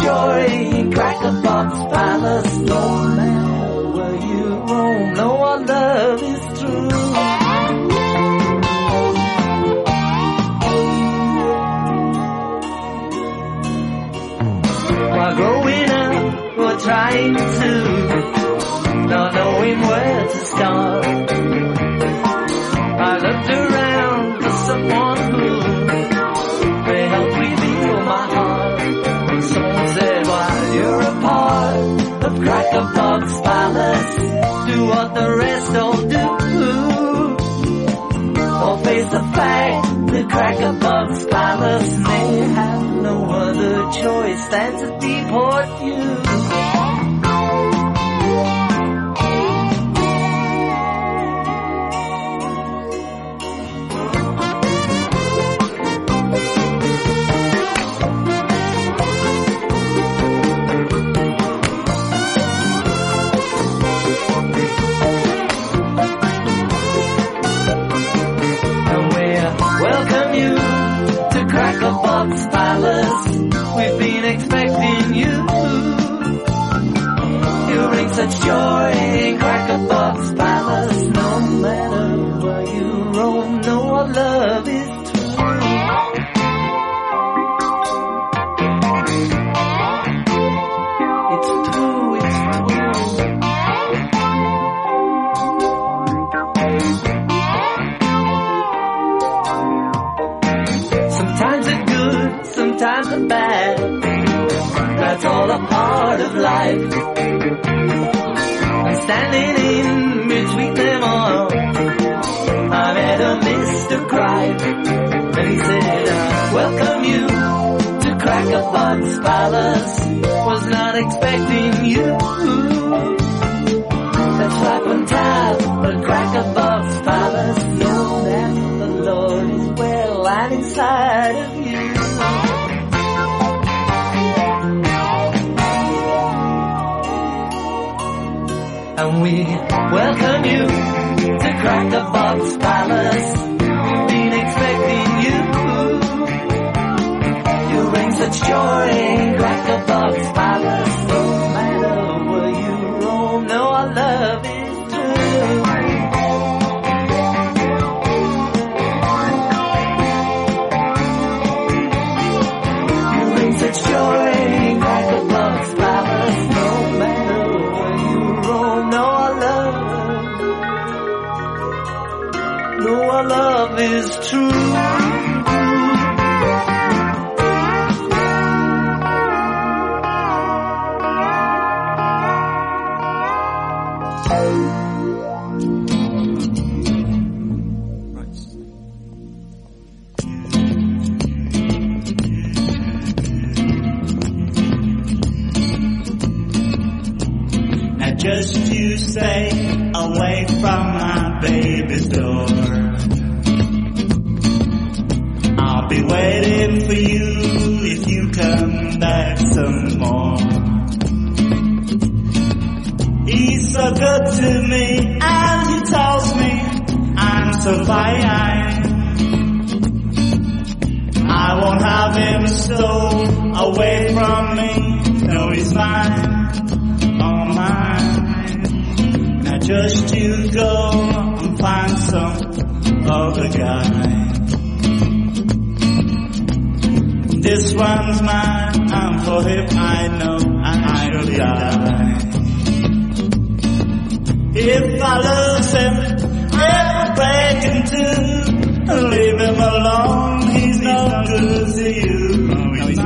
story, Cracker Palace, no vagabond, scholars may have no other choice than to deport you.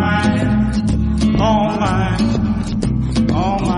mine, all mine, all mine.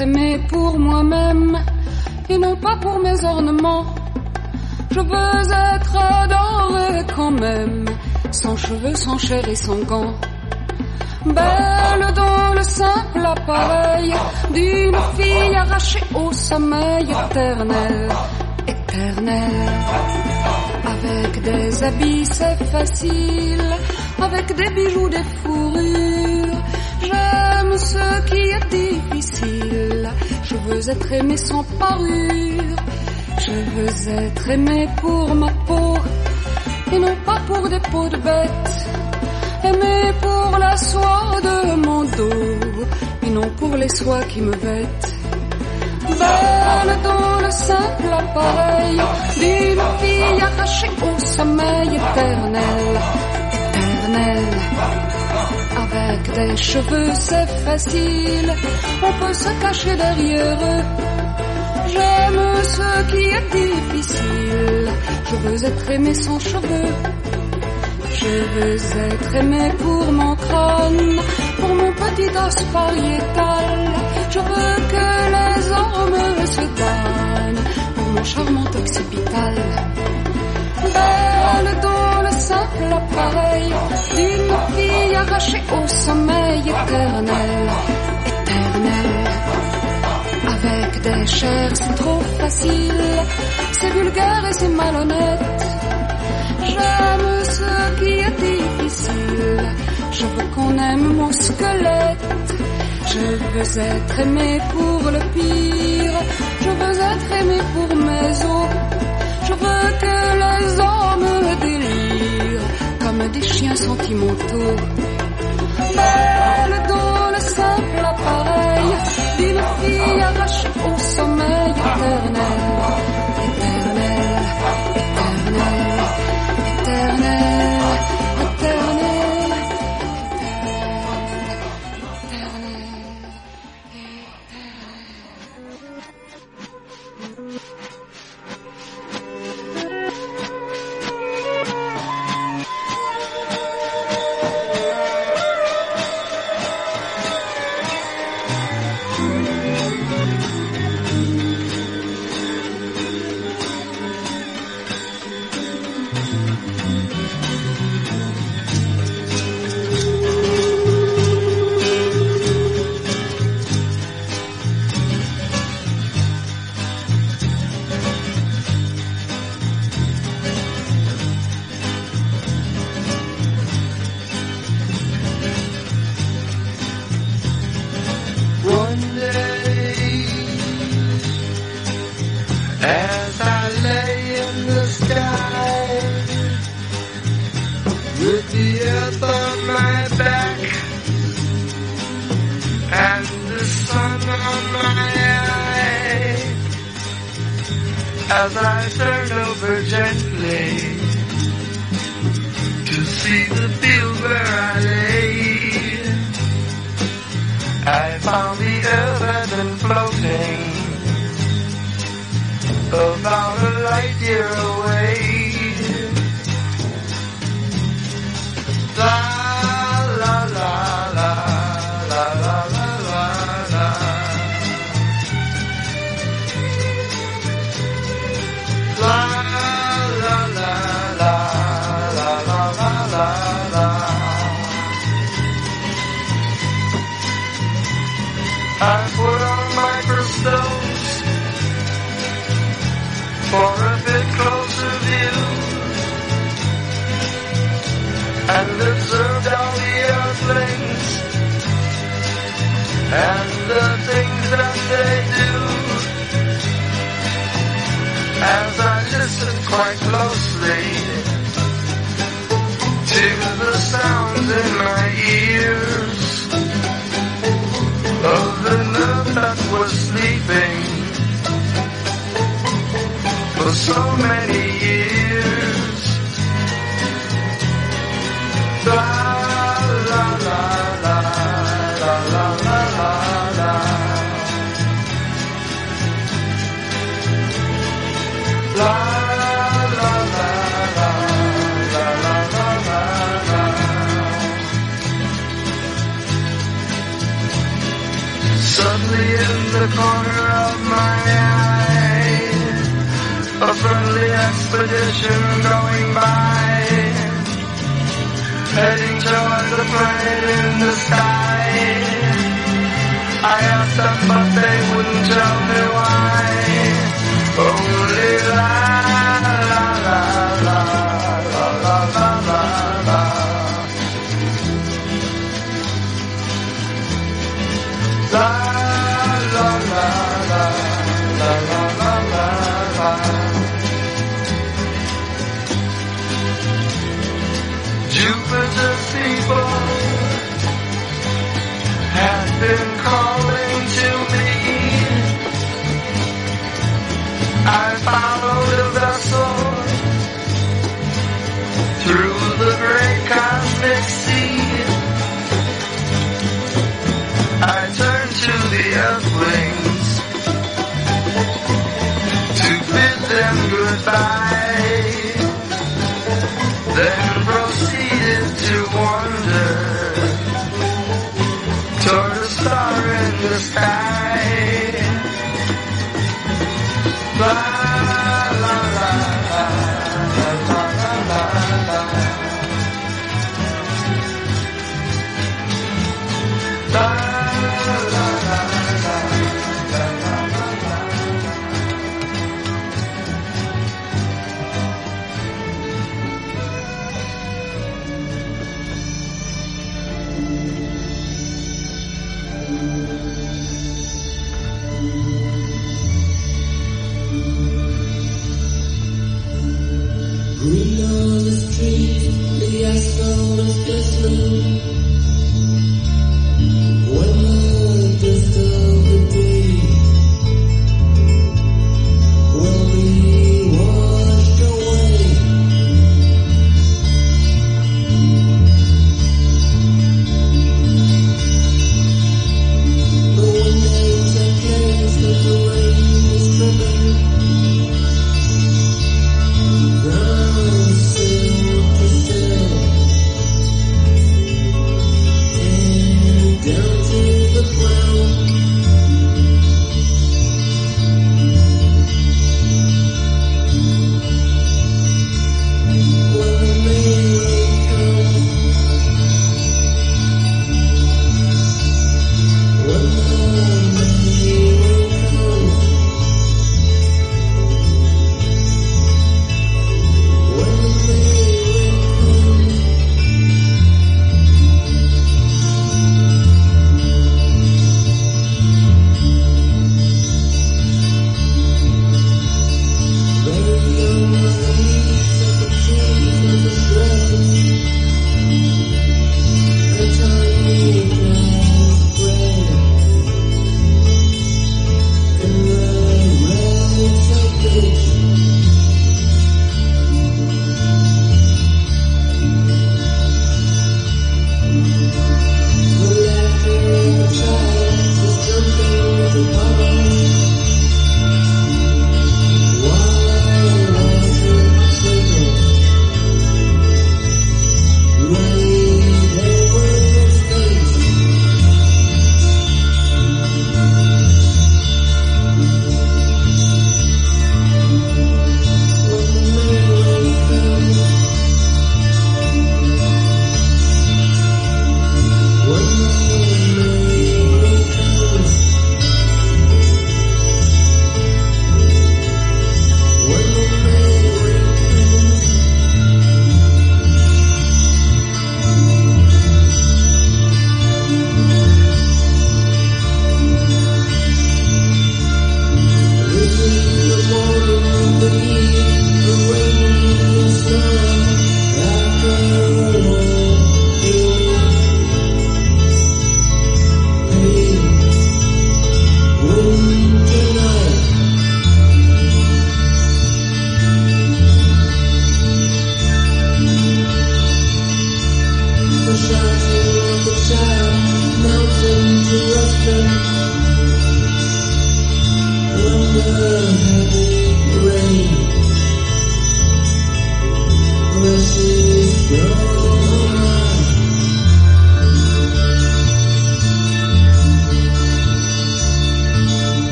Aimé pour moi-même et non pas pour mes ornements. Je veux être adorée quand même, sans cheveux, sans chair et sans gants. Belle dans le simple appareil d'une fille arrachée au sommeil éternel, éternel. Avec des habits c'est facile, avec des bijoux, des fourrures. Ce qui est difficile. Je veux être aimé sans parure. Je veux être aimé pour ma peau et non pas pour des peaux de bête. Aimé pour la soie de mon dos et non pour les soies qui me vêtent. Belle dans le simple appareil d'une fille arrachée au sommeil éternel, éternel. Avec des cheveux, c'est facile, on peut se cacher derrière eux. J'aime ce qui est difficile, je veux être aimé sans cheveux. Je veux être aimé pour mon crâne, pour mon petit os pariétal. Je veux que les hommes se donnent pour mon charmant occipital. Belle dans le simple appareil d'une fille arrachée au sommeil éternel, éternel. Avec des chairs, c'est trop facile, c'est vulgaire et c'est malhonnête. J'aime ce qui est difficile. Je veux qu'on aime mon squelette. Je veux être aimé pour le pire. Je veux être aimé pour mes os. Je veux que les hommes délirent comme des chiens sentimentaux. Belle dans le simple appareil d'une fille arrachée au sommeil éternel. Éternel, éternel, éternel, earth on my back, and the sun on my eye, as I turn over gently to see the field where I lay. I found the earth been floating about a light year away. And the things that they do. As I listen quite closely to the sounds in my ears of the nerve that was sleeping for so many years. Corner of my eye, a friendly expedition going by, heading toward the planet in the sky. I asked them, but they wouldn't tell me why. Only la emergency people have been calling to me. I followed a vessel through the great cosmic sea. I turned to the earthlings to bid them goodbye. Then the sky.